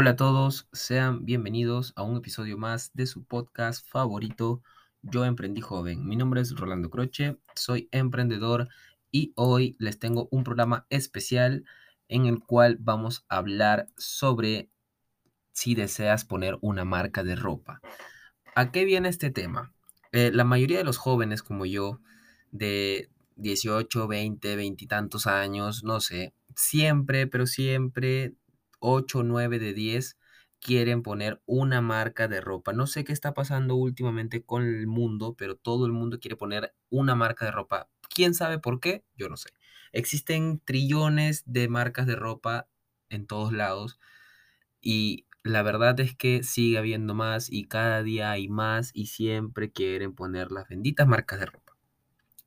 Hola a todos, sean bienvenidos a un episodio más de su podcast favorito, Yo Emprendí Joven. Mi nombre es Rolando Croce, soy emprendedor y hoy les tengo un programa especial en el cual vamos a hablar sobre si deseas poner una marca de ropa. ¿A qué viene este tema? Eh, la mayoría de los jóvenes como yo, de 18, 20, 20 y tantos años, no sé, siempre, pero siempre 8, 9 de 10 quieren poner una marca de ropa. No sé qué está pasando últimamente con el mundo, pero todo el mundo quiere poner una marca de ropa. ¿Quién sabe por qué? Yo no sé. Existen trillones de marcas de ropa en todos lados y la verdad es que sigue habiendo más y cada día hay más y siempre quieren poner las benditas marcas de ropa.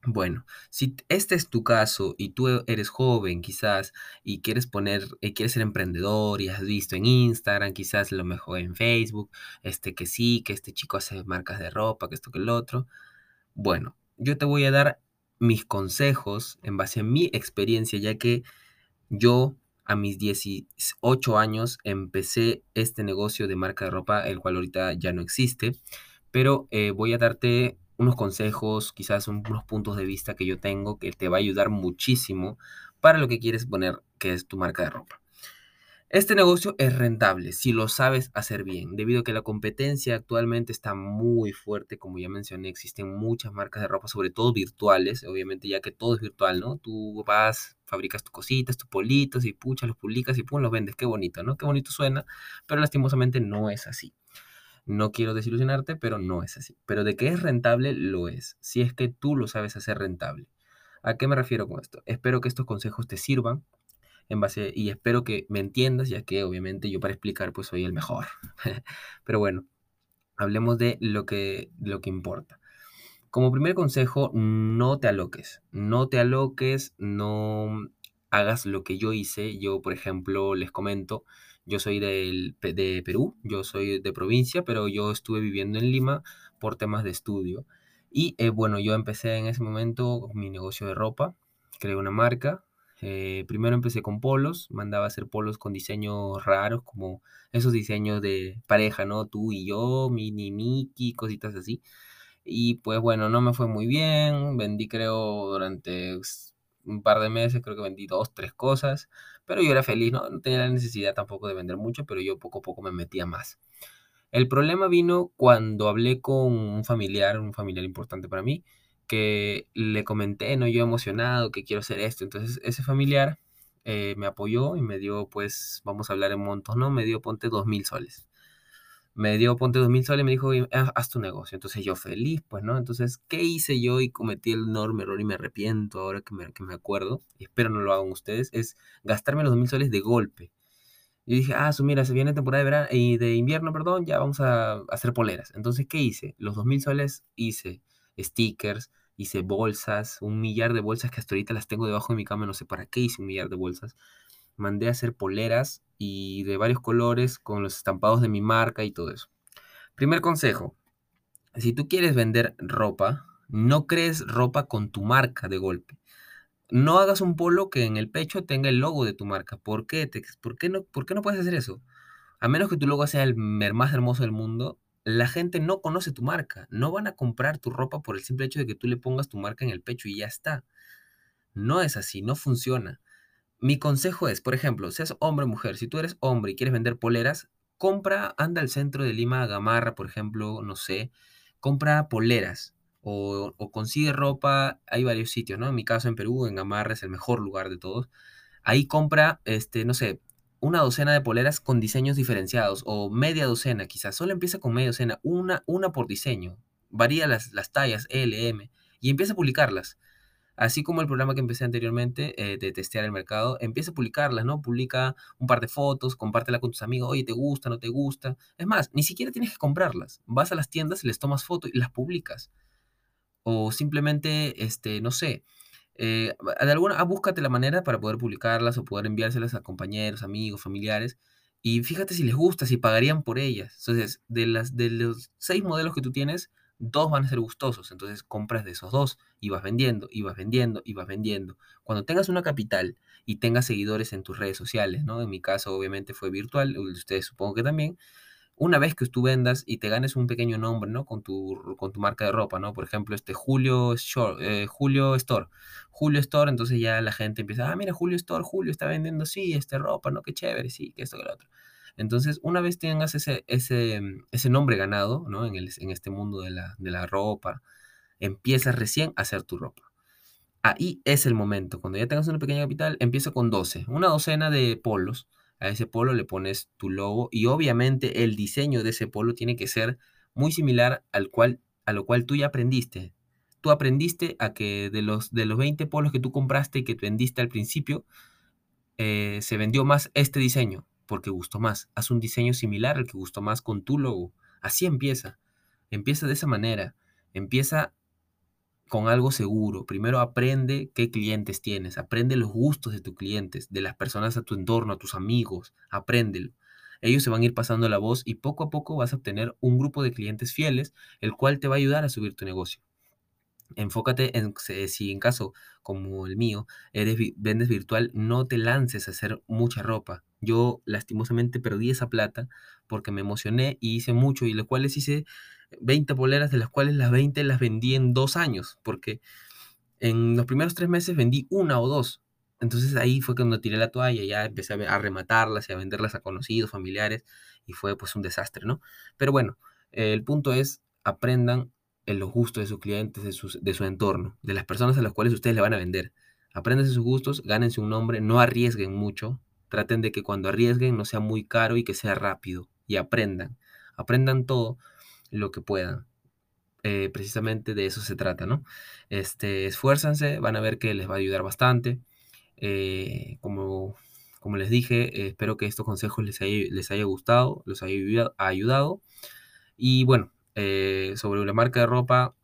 Bueno, si este es tu caso y tú eres joven quizás y quieres poner, eh, quieres ser emprendedor y has visto en Instagram, quizás lo mejor en Facebook, este que sí, que este chico hace marcas de ropa, que esto que el otro. Bueno, yo te voy a dar mis consejos en base a mi experiencia, ya que yo a mis 18 años empecé este negocio de marca de ropa, el cual ahorita ya no existe, pero eh, voy a darte unos consejos, quizás unos puntos de vista que yo tengo que te va a ayudar muchísimo para lo que quieres poner, que es tu marca de ropa. Este negocio es rentable si lo sabes hacer bien, debido a que la competencia actualmente está muy fuerte, como ya mencioné, existen muchas marcas de ropa, sobre todo virtuales, obviamente ya que todo es virtual, ¿no? Tú vas, fabricas tus cositas, tus politos y puchas, los publicas y pum, los vendes, qué bonito, ¿no? Qué bonito suena, pero lastimosamente no es así. No quiero desilusionarte, pero no es así. Pero de que es rentable, lo es. Si es que tú lo sabes hacer rentable. ¿A qué me refiero con esto? Espero que estos consejos te sirvan en base y espero que me entiendas, ya que obviamente yo para explicar pues soy el mejor. pero bueno, hablemos de lo que, lo que importa. Como primer consejo, no te aloques. No te aloques, no hagas lo que yo hice. Yo, por ejemplo, les comento, yo soy del, de Perú, yo soy de provincia, pero yo estuve viviendo en Lima por temas de estudio. Y eh, bueno, yo empecé en ese momento mi negocio de ropa, creé una marca. Eh, primero empecé con polos, mandaba hacer polos con diseños raros, como esos diseños de pareja, ¿no? Tú y yo, Mini Mickey, cositas así. Y pues bueno, no me fue muy bien, vendí creo durante un par de meses, creo que vendí dos, tres cosas, pero yo era feliz, ¿no? No tenía la necesidad tampoco de vender mucho, pero yo poco a poco me metía más. El problema vino cuando hablé con un familiar, un familiar importante para mí, que le comenté, no, yo emocionado, que quiero hacer esto. Entonces ese familiar eh, me apoyó y me dio, pues, vamos a hablar en montos, ¿no? Me dio, ponte, dos mil soles me dio, ponte dos mil soles y me dijo, haz tu negocio. Entonces yo feliz, pues, ¿no? Entonces, ¿qué hice yo y cometí el enorme error y me arrepiento ahora que me, que me acuerdo? Espero no lo hagan ustedes, es gastarme los dos mil soles de golpe. Y dije, ah, su, mira, se viene temporada de verano y de invierno, perdón, ya vamos a hacer poleras. Entonces, ¿qué hice? Los dos mil soles hice stickers, hice bolsas, un millar de bolsas que hasta ahorita las tengo debajo de mi cama, no sé para qué hice un millar de bolsas mandé a hacer poleras y de varios colores con los estampados de mi marca y todo eso. Primer consejo, si tú quieres vender ropa, no crees ropa con tu marca de golpe. No hagas un polo que en el pecho tenga el logo de tu marca. ¿Por qué? ¿Por qué no, por qué no puedes hacer eso? A menos que tu logo sea el más hermoso del mundo, la gente no conoce tu marca. No van a comprar tu ropa por el simple hecho de que tú le pongas tu marca en el pecho y ya está. No es así, no funciona. Mi consejo es, por ejemplo, seas hombre o mujer, si tú eres hombre y quieres vender poleras, compra, anda al centro de Lima, Gamarra, por ejemplo, no sé, compra poleras o, consigue ropa, hay varios sitios, ¿no? En mi caso en Perú, en Gamarra es el mejor lugar de todos. Ahí compra, este, no sé, una docena de poleras con diseños diferenciados o media docena quizás, solo empieza con media docena, una, una por diseño, varía las, las tallas L, M y empieza a publicarlas. Así como el programa que empecé anteriormente eh, de testear el mercado, empieza a publicarlas, ¿no? Publica un par de fotos, compártela con tus amigos, oye, ¿te gusta, no te gusta? Es más, ni siquiera tienes que comprarlas. Vas a las tiendas, les tomas fotos y las publicas. O simplemente, este, no sé, eh, de alguna, ah, búscate la manera para poder publicarlas o poder enviárselas a compañeros, amigos, familiares. Y fíjate si les gusta, si pagarían por ellas. Entonces, de, las, de los seis modelos que tú tienes, dos van a ser gustosos, entonces compras de esos dos y vas vendiendo, y vas vendiendo, y vas vendiendo. Cuando tengas una capital y tengas seguidores en tus redes sociales, ¿no? En mi caso obviamente fue virtual, ustedes supongo que también, una vez que tú vendas y te ganes un pequeño nombre, ¿no? Con tu, con tu marca de ropa, ¿no? Por ejemplo, este Julio, eh, Julio Store. Julio Store, entonces ya la gente empieza, ah, mira, Julio Store, Julio está vendiendo, sí, este ropa, ¿no? Qué chévere, sí, que esto, que lo otro. Entonces, una vez tengas ese, ese, mm, ese nombre ganado, ¿no? En, el, en este mundo de la, de la ropa, empiezas recién a hacer tu ropa. Ahí es el momento. Cuando ya tengas una pequeña capital, empieza con 12, una docena de polos. A ese polo le pones tu logo y obviamente el diseño de ese polo tiene que ser muy similar al cual, a lo cual tú ya aprendiste. Tú aprendiste a que de los, de los 20 polos que tú compraste y que vendiste al principio, eh, se vendió más este diseño porque gustó más. Haz un diseño similar al que gustó más con tu logo. Así empieza. Empieza de esa manera. Empieza con algo seguro. Primero aprende qué clientes tienes. Aprende los gustos de tus clientes, de las personas a tu entorno, a tus amigos. Apréndelo. Ellos se van a ir pasando la voz y poco a poco vas a obtener un grupo de clientes fieles, el cual te va a ayudar a subir tu negocio. Enfócate en si en caso como el mío eres vendes virtual, no te lances a hacer mucha ropa. Yo lastimosamente perdí esa plata porque me emocioné y hice mucho y las cuales hice 20 poleras de las cuales las 20 las vendí en dos años porque en los primeros tres meses vendí una o dos. Entonces ahí fue cuando tiré la toalla, ya empecé a rematarlas y a venderlas a conocidos, familiares y fue pues un desastre, ¿no? Pero bueno, el punto es aprendan en los gustos de sus clientes, de, de su entorno, de las personas a las cuales ustedes le van a vender. Aprendan sus gustos, gánense un nombre, no arriesguen mucho. Traten de que cuando arriesguen no sea muy caro y que sea rápido. Y aprendan. Aprendan todo lo que puedan. Eh, precisamente de eso se trata, ¿no? Este, esfuérzanse, van a ver que les va a ayudar bastante. Eh, como, como les dije, espero que estos consejos les haya, les haya gustado, les haya ayudado. Y bueno, eh, sobre la marca de ropa,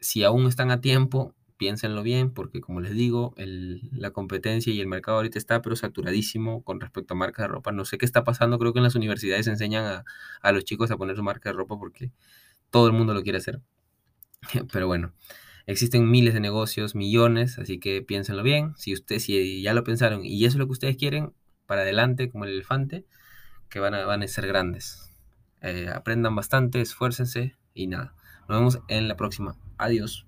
si aún están a tiempo, piénsenlo bien, porque como les digo, la competencia y el mercado ahorita está pero saturadísimo con respecto a marcas de ropa. No sé qué está pasando, creo que en las universidades enseñan a, a los chicos a poner su marca de ropa porque todo el mundo lo quiere hacer. Pero bueno, existen miles de negocios, millones, así que piénsenlo bien. Si ustedes si ya lo pensaron y eso es lo que ustedes quieren, para adelante como el elefante, que van a, van a ser grandes. Eh, aprendan bastante, esfuércense y nada. Nos vemos en la próxima. Adiós.